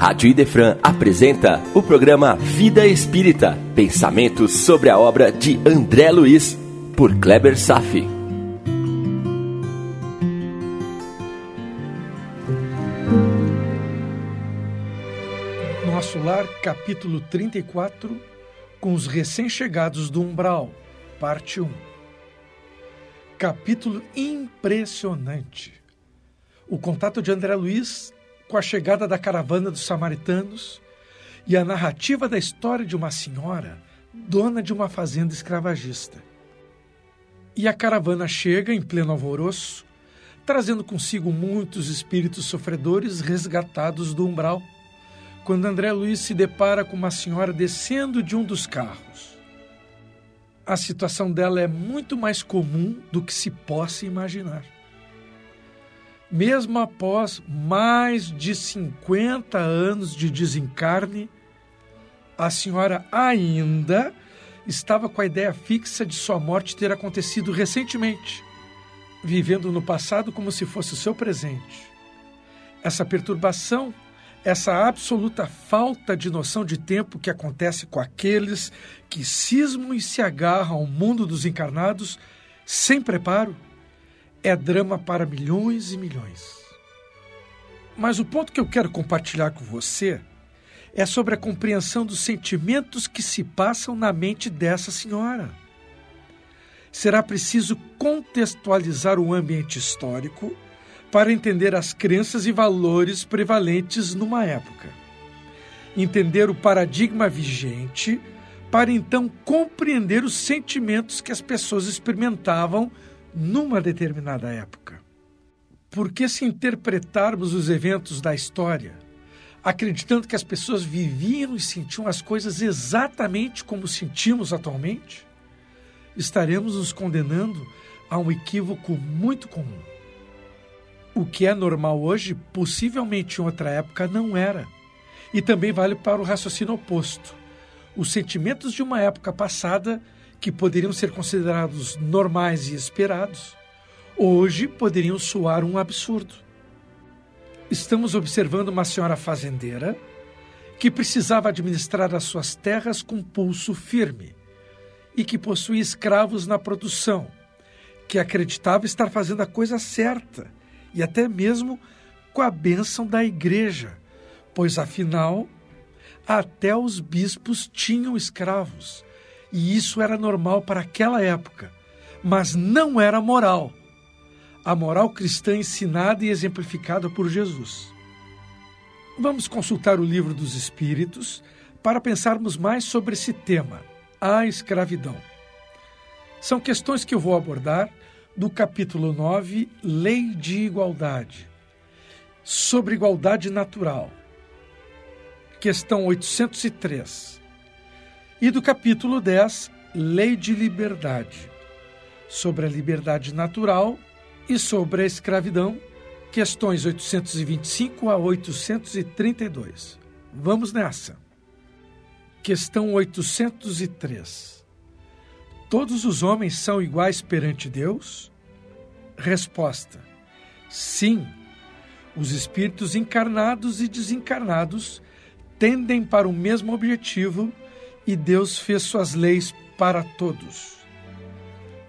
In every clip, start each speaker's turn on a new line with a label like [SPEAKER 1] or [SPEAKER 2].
[SPEAKER 1] Rádio Idefran apresenta o programa Vida Espírita, pensamentos sobre a obra de André Luiz, por Kleber Safi.
[SPEAKER 2] Nosso Lar, capítulo 34, com os recém-chegados do Umbral, parte 1. Capítulo impressionante. O contato de André Luiz com a chegada da caravana dos samaritanos e a narrativa da história de uma senhora dona de uma fazenda escravagista. E a caravana chega em pleno alvoroço, trazendo consigo muitos espíritos sofredores resgatados do umbral, quando André Luiz se depara com uma senhora descendo de um dos carros. A situação dela é muito mais comum do que se possa imaginar mesmo após mais de 50 anos de desencarne, a senhora ainda estava com a ideia fixa de sua morte ter acontecido recentemente, vivendo no passado como se fosse o seu presente. Essa perturbação, essa absoluta falta de noção de tempo que acontece com aqueles que cismam e se agarram ao mundo dos encarnados sem preparo, é drama para milhões e milhões. Mas o ponto que eu quero compartilhar com você é sobre a compreensão dos sentimentos que se passam na mente dessa senhora. Será preciso contextualizar o ambiente histórico para entender as crenças e valores prevalentes numa época. Entender o paradigma vigente para então compreender os sentimentos que as pessoas experimentavam numa determinada época. Porque se interpretarmos os eventos da história, acreditando que as pessoas viviam e sentiam as coisas exatamente como sentimos atualmente, estaremos nos condenando a um equívoco muito comum. O que é normal hoje, possivelmente em outra época não era. E também vale para o raciocínio oposto. Os sentimentos de uma época passada que poderiam ser considerados normais e esperados, hoje poderiam soar um absurdo. Estamos observando uma senhora fazendeira que precisava administrar as suas terras com pulso firme e que possuía escravos na produção, que acreditava estar fazendo a coisa certa e até mesmo com a bênção da igreja, pois afinal até os bispos tinham escravos e isso era normal para aquela época, mas não era moral. A moral cristã ensinada e exemplificada por Jesus. Vamos consultar o livro dos Espíritos para pensarmos mais sobre esse tema, a escravidão. São questões que eu vou abordar do capítulo 9, Lei de Igualdade, sobre igualdade natural. Questão 803 e do capítulo 10, Lei de Liberdade, sobre a liberdade natural e sobre a escravidão, questões 825 a 832. Vamos nessa. Questão 803. Todos os homens são iguais perante Deus? Resposta: Sim. Os espíritos encarnados e desencarnados tendem para o mesmo objetivo e Deus fez suas leis para todos.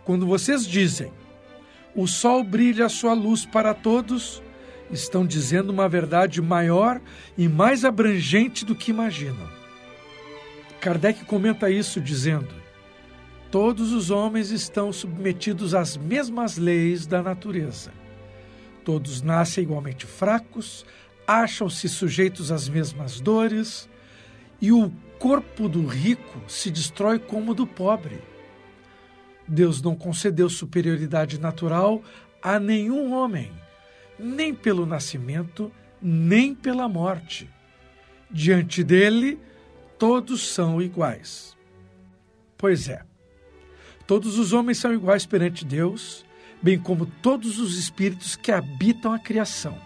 [SPEAKER 2] Quando vocês dizem, o sol brilha a sua luz para todos, estão dizendo uma verdade maior e mais abrangente do que imaginam. Kardec comenta isso dizendo: Todos os homens estão submetidos às mesmas leis da natureza. Todos nascem igualmente fracos, acham-se sujeitos às mesmas dores, e o corpo do rico se destrói como o do pobre. Deus não concedeu superioridade natural a nenhum homem, nem pelo nascimento, nem pela morte. Diante dele, todos são iguais. Pois é, todos os homens são iguais perante Deus, bem como todos os espíritos que habitam a criação.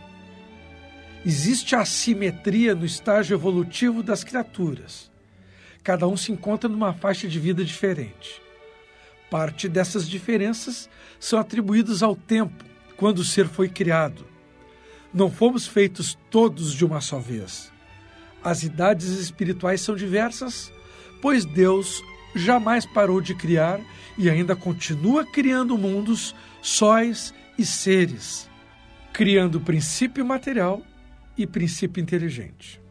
[SPEAKER 2] Existe assimetria no estágio evolutivo das criaturas cada um se encontra numa faixa de vida diferente. Parte dessas diferenças são atribuídas ao tempo, quando o ser foi criado. Não fomos feitos todos de uma só vez. As idades espirituais são diversas, pois Deus jamais parou de criar e ainda continua criando mundos, sóis e seres, criando princípio material e princípio inteligente.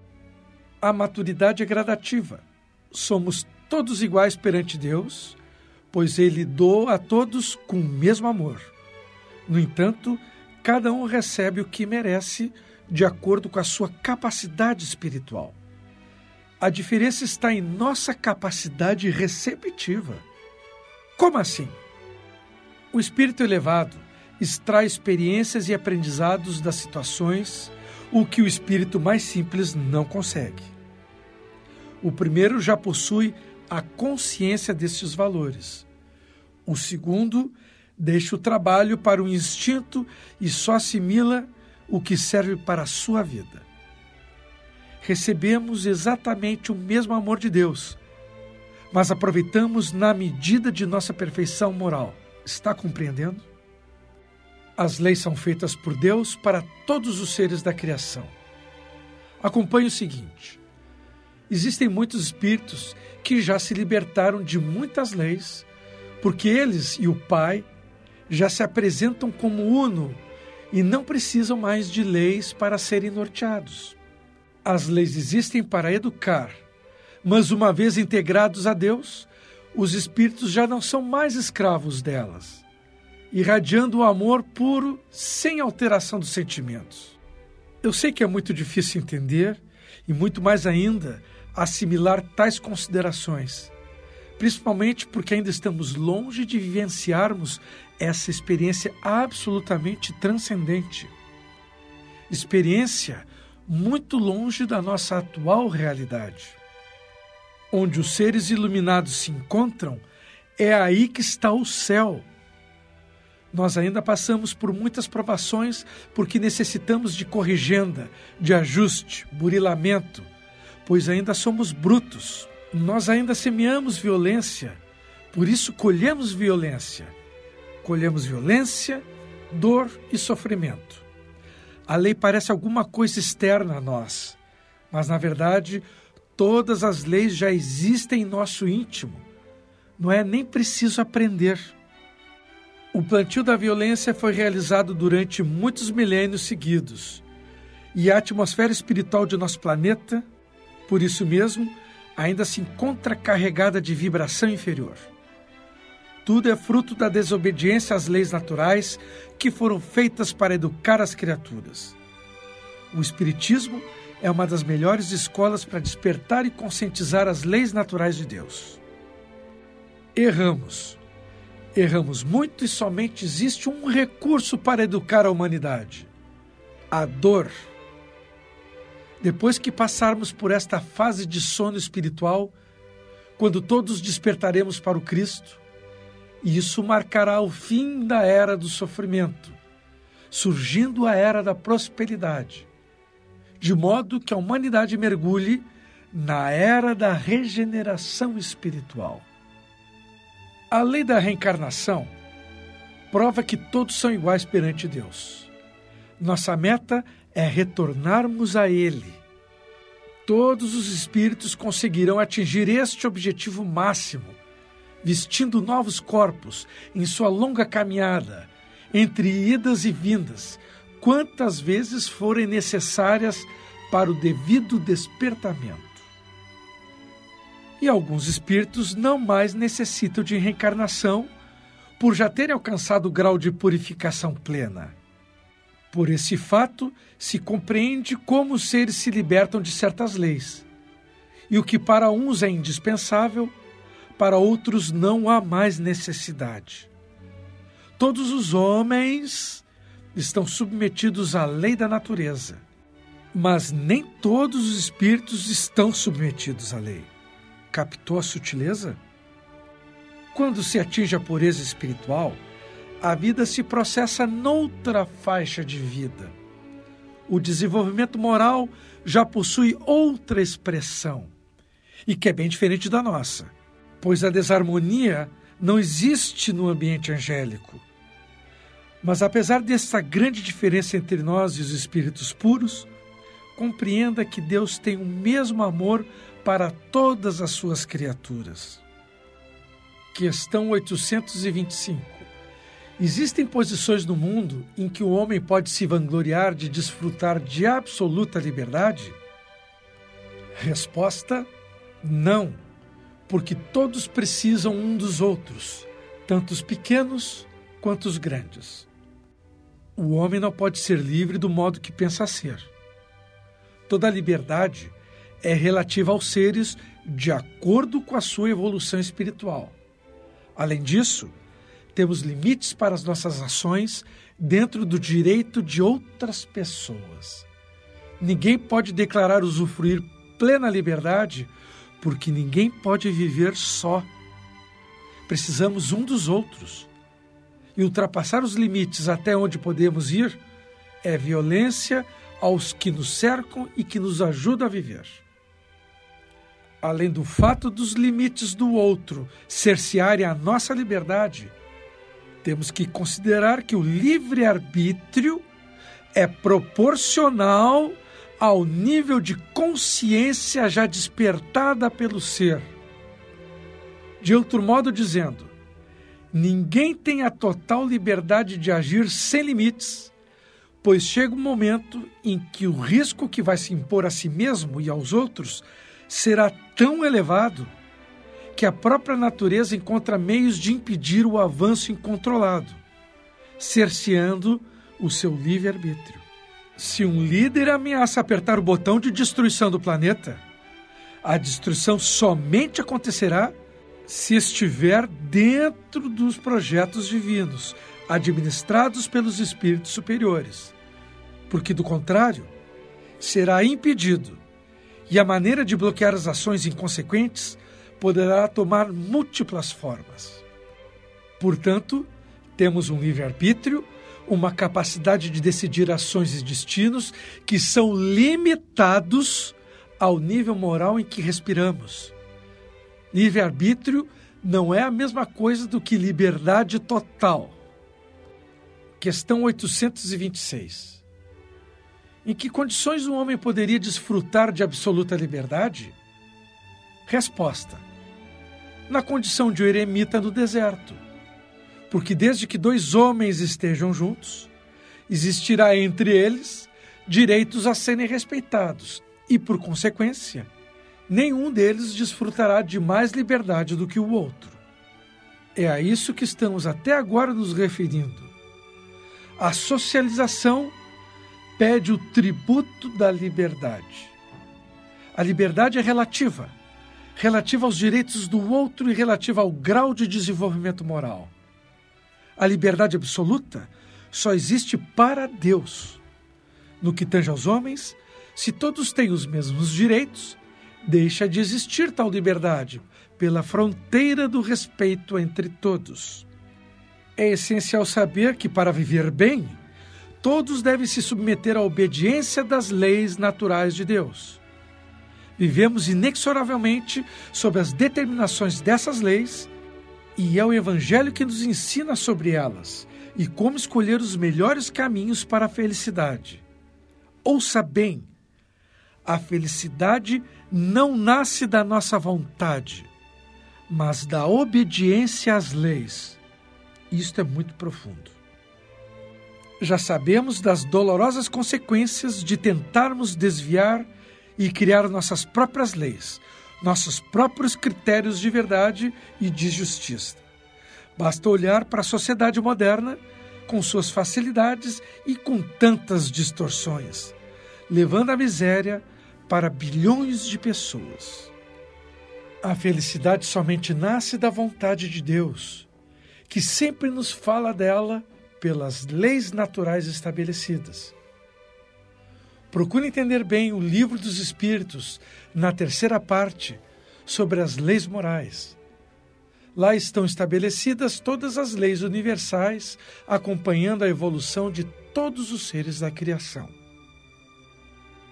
[SPEAKER 2] A maturidade é gradativa. Somos todos iguais perante Deus, pois Ele doa a todos com o mesmo amor. No entanto, cada um recebe o que merece de acordo com a sua capacidade espiritual. A diferença está em nossa capacidade receptiva. Como assim? O espírito elevado extrai experiências e aprendizados das situações, o que o espírito mais simples não consegue. O primeiro já possui a consciência destes valores. O segundo deixa o trabalho para o instinto e só assimila o que serve para a sua vida recebemos exatamente o mesmo amor de Deus, mas aproveitamos na medida de nossa perfeição moral. Está compreendendo? As leis são feitas por Deus para todos os seres da criação. Acompanhe o seguinte: existem muitos espíritos que já se libertaram de muitas leis, porque eles e o Pai já se apresentam como uno e não precisam mais de leis para serem norteados. As leis existem para educar, mas uma vez integrados a Deus, os espíritos já não são mais escravos delas, irradiando o amor puro sem alteração dos sentimentos. Eu sei que é muito difícil entender e muito mais ainda assimilar tais considerações, principalmente porque ainda estamos longe de vivenciarmos essa experiência absolutamente transcendente. Experiência muito longe da nossa atual realidade. Onde os seres iluminados se encontram, é aí que está o céu. Nós ainda passamos por muitas provações porque necessitamos de corrigenda, de ajuste, burilamento, pois ainda somos brutos. Nós ainda semeamos violência, por isso colhemos violência. Colhemos violência, dor e sofrimento. A lei parece alguma coisa externa a nós, mas na verdade todas as leis já existem em nosso íntimo. Não é nem preciso aprender. O plantio da violência foi realizado durante muitos milênios seguidos. E a atmosfera espiritual de nosso planeta, por isso mesmo, ainda se encontra carregada de vibração inferior. Tudo é fruto da desobediência às leis naturais que foram feitas para educar as criaturas. O Espiritismo é uma das melhores escolas para despertar e conscientizar as leis naturais de Deus. Erramos. Erramos muito e somente existe um recurso para educar a humanidade: a dor. Depois que passarmos por esta fase de sono espiritual, quando todos despertaremos para o Cristo, isso marcará o fim da era do sofrimento, surgindo a era da prosperidade, de modo que a humanidade mergulhe na era da regeneração espiritual. A lei da reencarnação prova que todos são iguais perante Deus. Nossa meta é retornarmos a Ele. Todos os espíritos conseguirão atingir este objetivo máximo vestindo novos corpos em sua longa caminhada, entre idas e vindas, quantas vezes forem necessárias para o devido despertamento. E alguns espíritos não mais necessitam de reencarnação por já terem alcançado o grau de purificação plena. Por esse fato, se compreende como os seres se libertam de certas leis. E o que para uns é indispensável, para outros não há mais necessidade. Todos os homens estão submetidos à lei da natureza, mas nem todos os espíritos estão submetidos à lei. Captou a sutileza? Quando se atinge a pureza espiritual, a vida se processa noutra faixa de vida. O desenvolvimento moral já possui outra expressão, e que é bem diferente da nossa pois a desarmonia não existe no ambiente angélico. Mas apesar dessa grande diferença entre nós e os espíritos puros, compreenda que Deus tem o mesmo amor para todas as suas criaturas. Questão 825. Existem posições no mundo em que o homem pode se vangloriar de desfrutar de absoluta liberdade? Resposta: não, porque todos precisam um dos outros, tanto os pequenos quanto os grandes. O homem não pode ser livre do modo que pensa ser. Toda liberdade é relativa aos seres de acordo com a sua evolução espiritual. Além disso, temos limites para as nossas ações dentro do direito de outras pessoas. Ninguém pode declarar usufruir plena liberdade porque ninguém pode viver só. Precisamos um dos outros. E ultrapassar os limites até onde podemos ir é violência aos que nos cercam e que nos ajudam a viver além do fato dos limites do outro cercearem a nossa liberdade, temos que considerar que o livre-arbítrio é proporcional ao nível de consciência já despertada pelo ser. De outro modo dizendo, ninguém tem a total liberdade de agir sem limites, pois chega um momento em que o risco que vai se impor a si mesmo e aos outros será tão elevado que a própria natureza encontra meios de impedir o avanço incontrolado, cerceando o seu livre-arbítrio. Se um líder ameaça apertar o botão de destruição do planeta, a destruição somente acontecerá se estiver dentro dos projetos divinos, administrados pelos espíritos superiores. Porque, do contrário, será impedido e a maneira de bloquear as ações inconsequentes poderá tomar múltiplas formas. Portanto, temos um livre-arbítrio, uma capacidade de decidir ações e destinos que são limitados ao nível moral em que respiramos. Livre-arbítrio não é a mesma coisa do que liberdade total. Questão 826. Em que condições um homem poderia desfrutar de absoluta liberdade? Resposta: Na condição de um eremita no deserto. Porque desde que dois homens estejam juntos, existirá entre eles direitos a serem respeitados e, por consequência, nenhum deles desfrutará de mais liberdade do que o outro. É a isso que estamos até agora nos referindo. A socialização pede o tributo da liberdade. A liberdade é relativa, relativa aos direitos do outro e relativa ao grau de desenvolvimento moral. A liberdade absoluta só existe para Deus. No que tange aos homens, se todos têm os mesmos direitos, deixa de existir tal liberdade pela fronteira do respeito entre todos. É essencial saber que, para viver bem, todos devem se submeter à obediência das leis naturais de Deus. Vivemos inexoravelmente sob as determinações dessas leis e é o Evangelho que nos ensina sobre elas e como escolher os melhores caminhos para a felicidade. Ouça bem: a felicidade não nasce da nossa vontade, mas da obediência às leis. Isto é muito profundo já sabemos das dolorosas consequências de tentarmos desviar e criar nossas próprias leis, nossos próprios critérios de verdade e de justiça. Basta olhar para a sociedade moderna, com suas facilidades e com tantas distorções, levando a miséria para bilhões de pessoas. A felicidade somente nasce da vontade de Deus, que sempre nos fala dela pelas leis naturais estabelecidas. Procure entender bem o Livro dos Espíritos, na terceira parte, sobre as leis morais. Lá estão estabelecidas todas as leis universais, acompanhando a evolução de todos os seres da criação.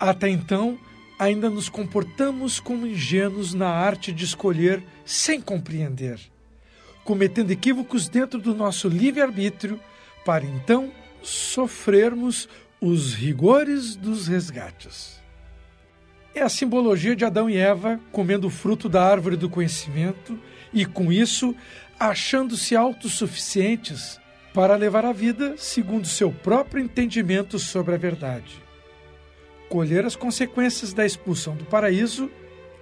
[SPEAKER 2] Até então, ainda nos comportamos como ingênuos na arte de escolher sem compreender, cometendo equívocos dentro do nosso livre-arbítrio para então sofrermos os rigores dos resgates. é a simbologia de Adão e Eva comendo o fruto da árvore do conhecimento e, com isso, achando-se autossuficientes para levar a vida segundo seu próprio entendimento sobre a verdade. Colher as consequências da expulsão do paraíso,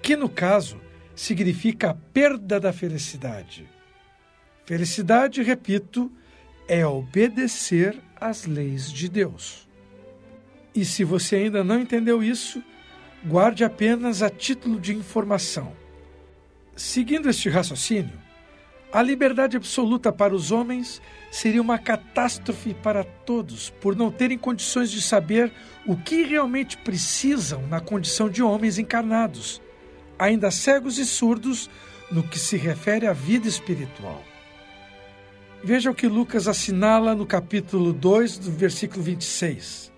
[SPEAKER 2] que no caso significa a perda da felicidade. Felicidade, repito, é obedecer às leis de Deus. E se você ainda não entendeu isso, guarde apenas a título de informação. Seguindo este raciocínio, a liberdade absoluta para os homens seria uma catástrofe para todos, por não terem condições de saber o que realmente precisam na condição de homens encarnados, ainda cegos e surdos no que se refere à vida espiritual. Veja o que Lucas assinala no capítulo 2, do versículo 26.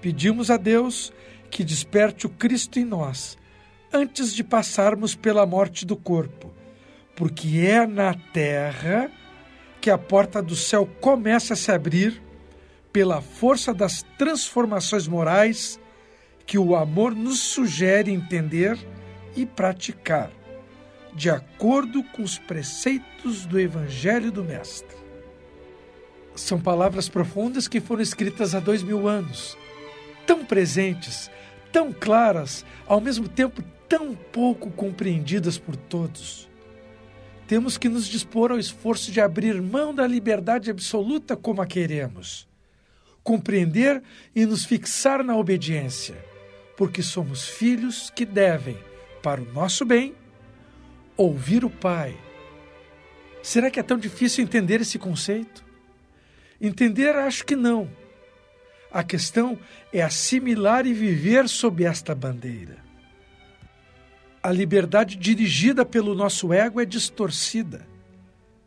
[SPEAKER 2] Pedimos a Deus que desperte o Cristo em nós, antes de passarmos pela morte do corpo porque é na terra que a porta do céu começa a se abrir pela força das transformações morais que o amor nos sugere entender e praticar, de acordo com os preceitos do Evangelho do Mestre. São palavras profundas que foram escritas há dois mil anos, tão presentes, tão claras, ao mesmo tempo tão pouco compreendidas por todos temos que nos dispor ao esforço de abrir mão da liberdade absoluta como a queremos, compreender e nos fixar na obediência, porque somos filhos que devem, para o nosso bem, ouvir o Pai. Será que é tão difícil entender esse conceito? Entender, acho que não. A questão é assimilar e viver sob esta bandeira a liberdade dirigida pelo nosso ego é distorcida.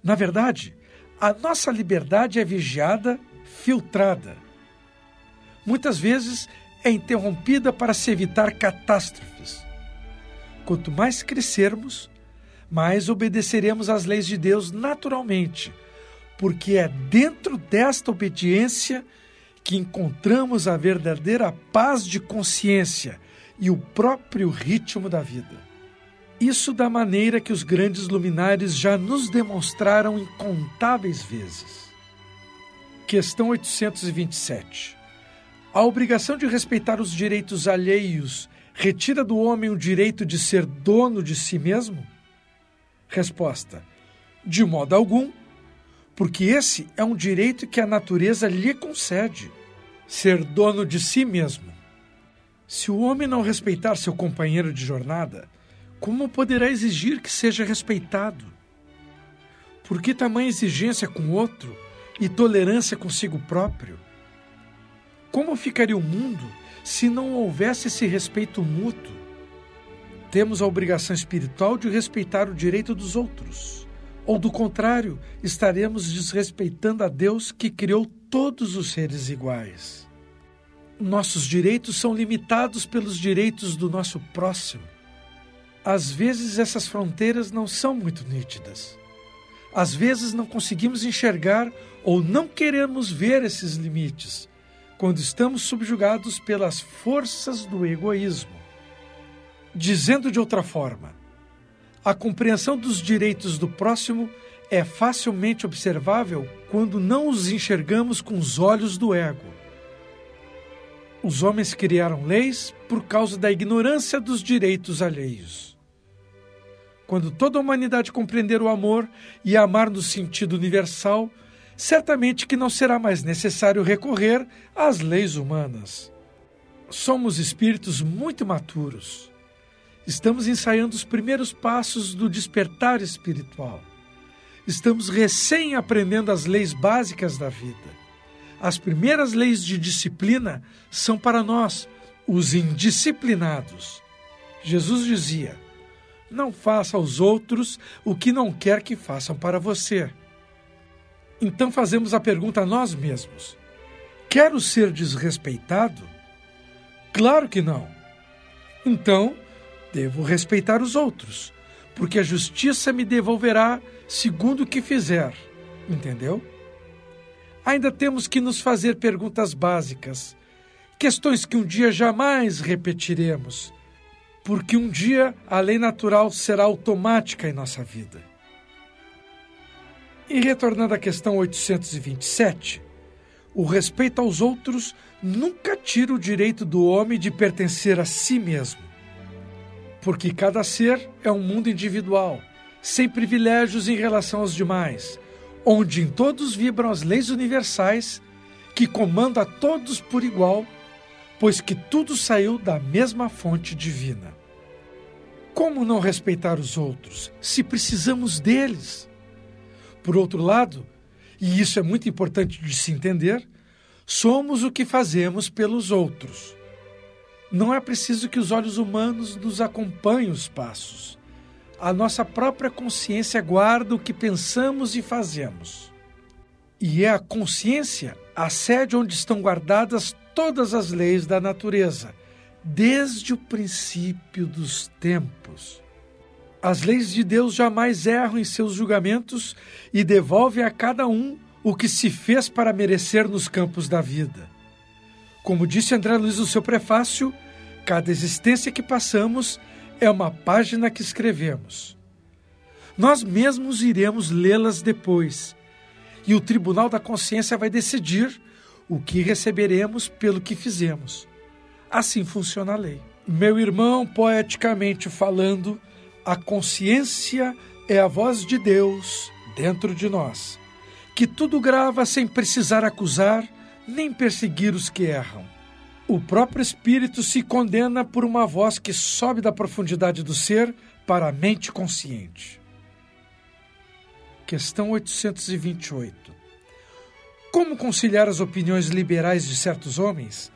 [SPEAKER 2] Na verdade, a nossa liberdade é vigiada, filtrada. Muitas vezes é interrompida para se evitar catástrofes. Quanto mais crescermos, mais obedeceremos às leis de Deus naturalmente, porque é dentro desta obediência que encontramos a verdadeira paz de consciência e o próprio ritmo da vida. Isso da maneira que os grandes luminares já nos demonstraram incontáveis vezes. Questão 827. A obrigação de respeitar os direitos alheios retira do homem o direito de ser dono de si mesmo? Resposta: De modo algum, porque esse é um direito que a natureza lhe concede ser dono de si mesmo. Se o homem não respeitar seu companheiro de jornada, como poderá exigir que seja respeitado? Por que tamanha exigência com o outro e tolerância consigo próprio? Como ficaria o mundo se não houvesse esse respeito mútuo? Temos a obrigação espiritual de respeitar o direito dos outros. Ou, do contrário, estaremos desrespeitando a Deus que criou todos os seres iguais. Nossos direitos são limitados pelos direitos do nosso próximo. Às vezes essas fronteiras não são muito nítidas. Às vezes não conseguimos enxergar ou não queremos ver esses limites quando estamos subjugados pelas forças do egoísmo. Dizendo de outra forma, a compreensão dos direitos do próximo é facilmente observável quando não os enxergamos com os olhos do ego. Os homens criaram leis por causa da ignorância dos direitos alheios. Quando toda a humanidade compreender o amor e amar no sentido universal, certamente que não será mais necessário recorrer às leis humanas. Somos espíritos muito maturos. Estamos ensaiando os primeiros passos do despertar espiritual. Estamos recém aprendendo as leis básicas da vida. As primeiras leis de disciplina são para nós, os indisciplinados. Jesus dizia: Não faça aos outros o que não quer que façam para você. Então fazemos a pergunta a nós mesmos: Quero ser desrespeitado? Claro que não. Então, devo respeitar os outros, porque a justiça me devolverá segundo o que fizer. Entendeu? ainda temos que nos fazer perguntas básicas, questões que um dia jamais repetiremos, porque um dia a lei natural será automática em nossa vida. E retornando à questão 827, o respeito aos outros nunca tira o direito do homem de pertencer a si mesmo. Porque cada ser é um mundo individual, sem privilégios em relação aos demais, onde em todos vibram as leis universais que comandam a todos por igual, pois que tudo saiu da mesma fonte divina. Como não respeitar os outros se precisamos deles? Por outro lado, e isso é muito importante de se entender, somos o que fazemos pelos outros. Não é preciso que os olhos humanos nos acompanhem os passos. A nossa própria consciência guarda o que pensamos e fazemos. E é a consciência a sede onde estão guardadas todas as leis da natureza, desde o princípio dos tempos. As leis de Deus jamais erram em seus julgamentos e devolvem a cada um o que se fez para merecer nos campos da vida. Como disse André Luiz no seu prefácio, cada existência que passamos é uma página que escrevemos. Nós mesmos iremos lê-las depois, e o Tribunal da Consciência vai decidir o que receberemos pelo que fizemos. Assim funciona a lei. Meu irmão, poeticamente falando, a consciência é a voz de Deus dentro de nós, que tudo grava sem precisar acusar nem perseguir os que erram. O próprio espírito se condena por uma voz que sobe da profundidade do ser para a mente consciente. Questão 828. Como conciliar as opiniões liberais de certos homens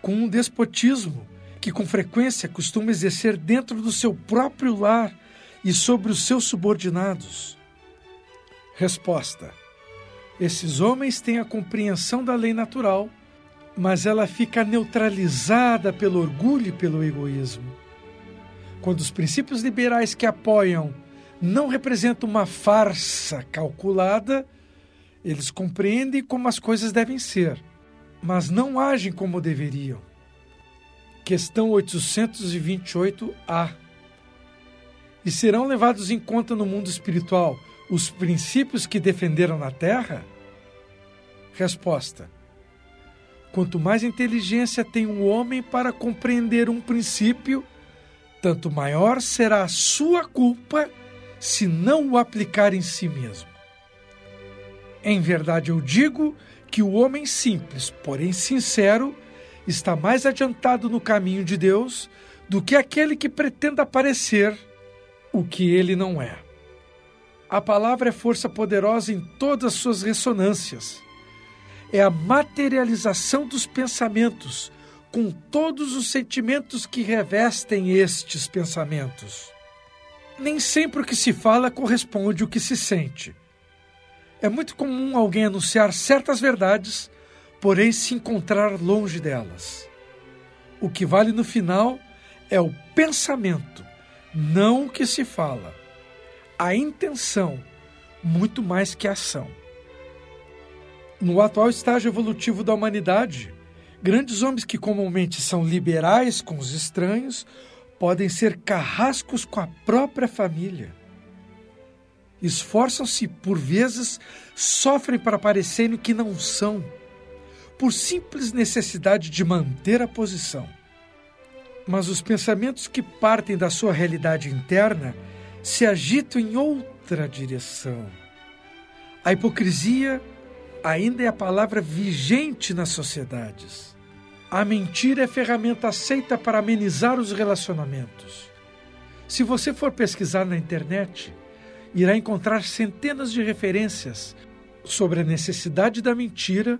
[SPEAKER 2] com um despotismo que com frequência costuma exercer dentro do seu próprio lar e sobre os seus subordinados? Resposta: Esses homens têm a compreensão da lei natural, mas ela fica neutralizada pelo orgulho e pelo egoísmo. Quando os princípios liberais que apoiam não representam uma farsa calculada, eles compreendem como as coisas devem ser, mas não agem como deveriam. Questão 828A. E serão levados em conta no mundo espiritual os princípios que defenderam na Terra? Resposta: Quanto mais inteligência tem um homem para compreender um princípio, tanto maior será a sua culpa se não o aplicar em si mesmo. Em verdade, eu digo que o homem simples, porém sincero, está mais adiantado no caminho de Deus do que aquele que pretenda parecer o que ele não é. A palavra é força poderosa em todas as suas ressonâncias. É a materialização dos pensamentos, com todos os sentimentos que revestem estes pensamentos. Nem sempre o que se fala corresponde ao que se sente. É muito comum alguém anunciar certas verdades porém se encontrar longe delas. O que vale no final é o pensamento, não o que se fala. A intenção, muito mais que a ação. No atual estágio evolutivo da humanidade, grandes homens que comumente são liberais com os estranhos podem ser carrascos com a própria família. Esforçam-se, por vezes, sofrem para parecerem que não são por simples necessidade de manter a posição. Mas os pensamentos que partem da sua realidade interna se agitam em outra direção. A hipocrisia ainda é a palavra vigente nas sociedades. A mentira é ferramenta aceita para amenizar os relacionamentos. Se você for pesquisar na internet, irá encontrar centenas de referências sobre a necessidade da mentira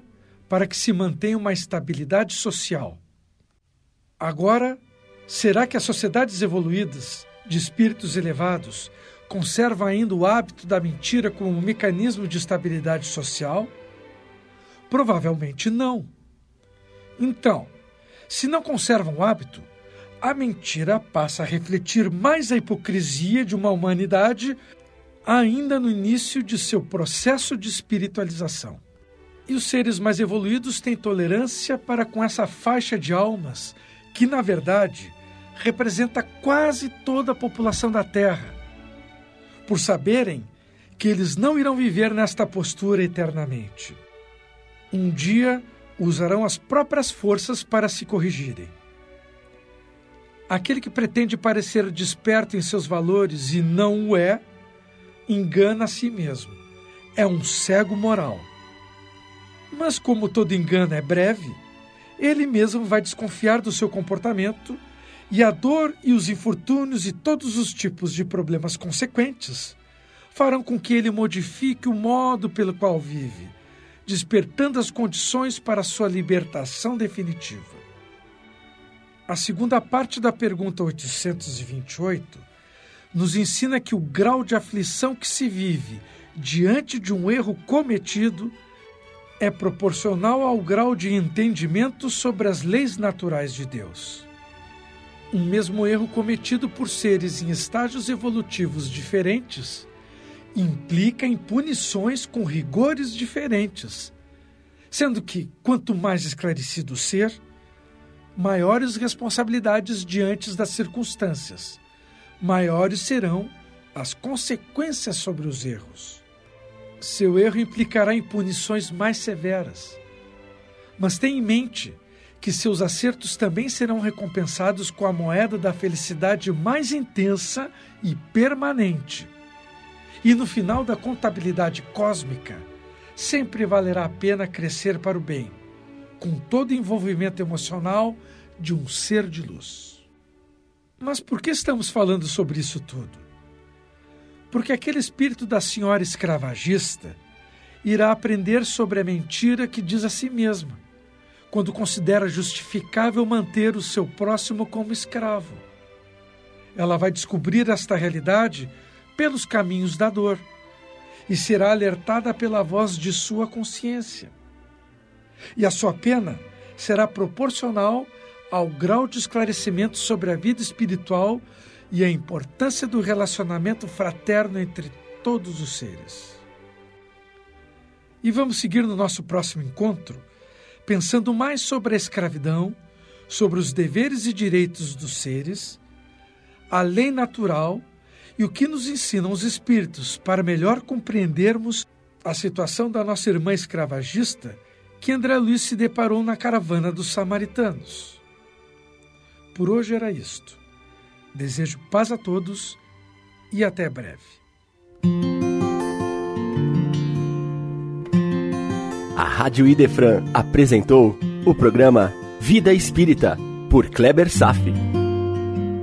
[SPEAKER 2] para que se mantenha uma estabilidade social. Agora, será que as sociedades evoluídas, de espíritos elevados, conservam ainda o hábito da mentira como um mecanismo de estabilidade social? Provavelmente não. Então, se não conservam o hábito, a mentira passa a refletir mais a hipocrisia de uma humanidade ainda no início de seu processo de espiritualização. E os seres mais evoluídos têm tolerância para com essa faixa de almas que, na verdade, representa quase toda a população da Terra, por saberem que eles não irão viver nesta postura eternamente. Um dia usarão as próprias forças para se corrigirem. Aquele que pretende parecer desperto em seus valores e não o é, engana a si mesmo. É um cego moral. Mas, como todo engano é breve, ele mesmo vai desconfiar do seu comportamento e a dor e os infortúnios e todos os tipos de problemas consequentes farão com que ele modifique o modo pelo qual vive, despertando as condições para sua libertação definitiva. A segunda parte da pergunta 828 nos ensina que o grau de aflição que se vive diante de um erro cometido é proporcional ao grau de entendimento sobre as leis naturais de Deus. Um mesmo erro cometido por seres em estágios evolutivos diferentes implica em punições com rigores diferentes, sendo que, quanto mais esclarecido ser, maiores responsabilidades diante das circunstâncias, maiores serão as consequências sobre os erros. Seu erro implicará em punições mais severas. Mas tenha em mente que seus acertos também serão recompensados com a moeda da felicidade mais intensa e permanente e no final da contabilidade cósmica, sempre valerá a pena crescer para o bem, com todo envolvimento emocional de um ser de luz. Mas por que estamos falando sobre isso tudo? Porque aquele espírito da senhora escravagista irá aprender sobre a mentira que diz a si mesma, quando considera justificável manter o seu próximo como escravo. Ela vai descobrir esta realidade pelos caminhos da dor e será alertada pela voz de sua consciência. E a sua pena será proporcional ao grau de esclarecimento sobre a vida espiritual e a importância do relacionamento fraterno entre todos os seres. E vamos seguir no nosso próximo encontro, pensando mais sobre a escravidão, sobre os deveres e direitos dos seres, a lei natural e o que nos ensinam os Espíritos para melhor compreendermos a situação da nossa irmã escravagista que André Luiz se deparou na caravana dos samaritanos. Por hoje era isto. Desejo paz a todos e até breve.
[SPEAKER 1] A Rádio Idefran apresentou o programa Vida Espírita, por Kleber Safi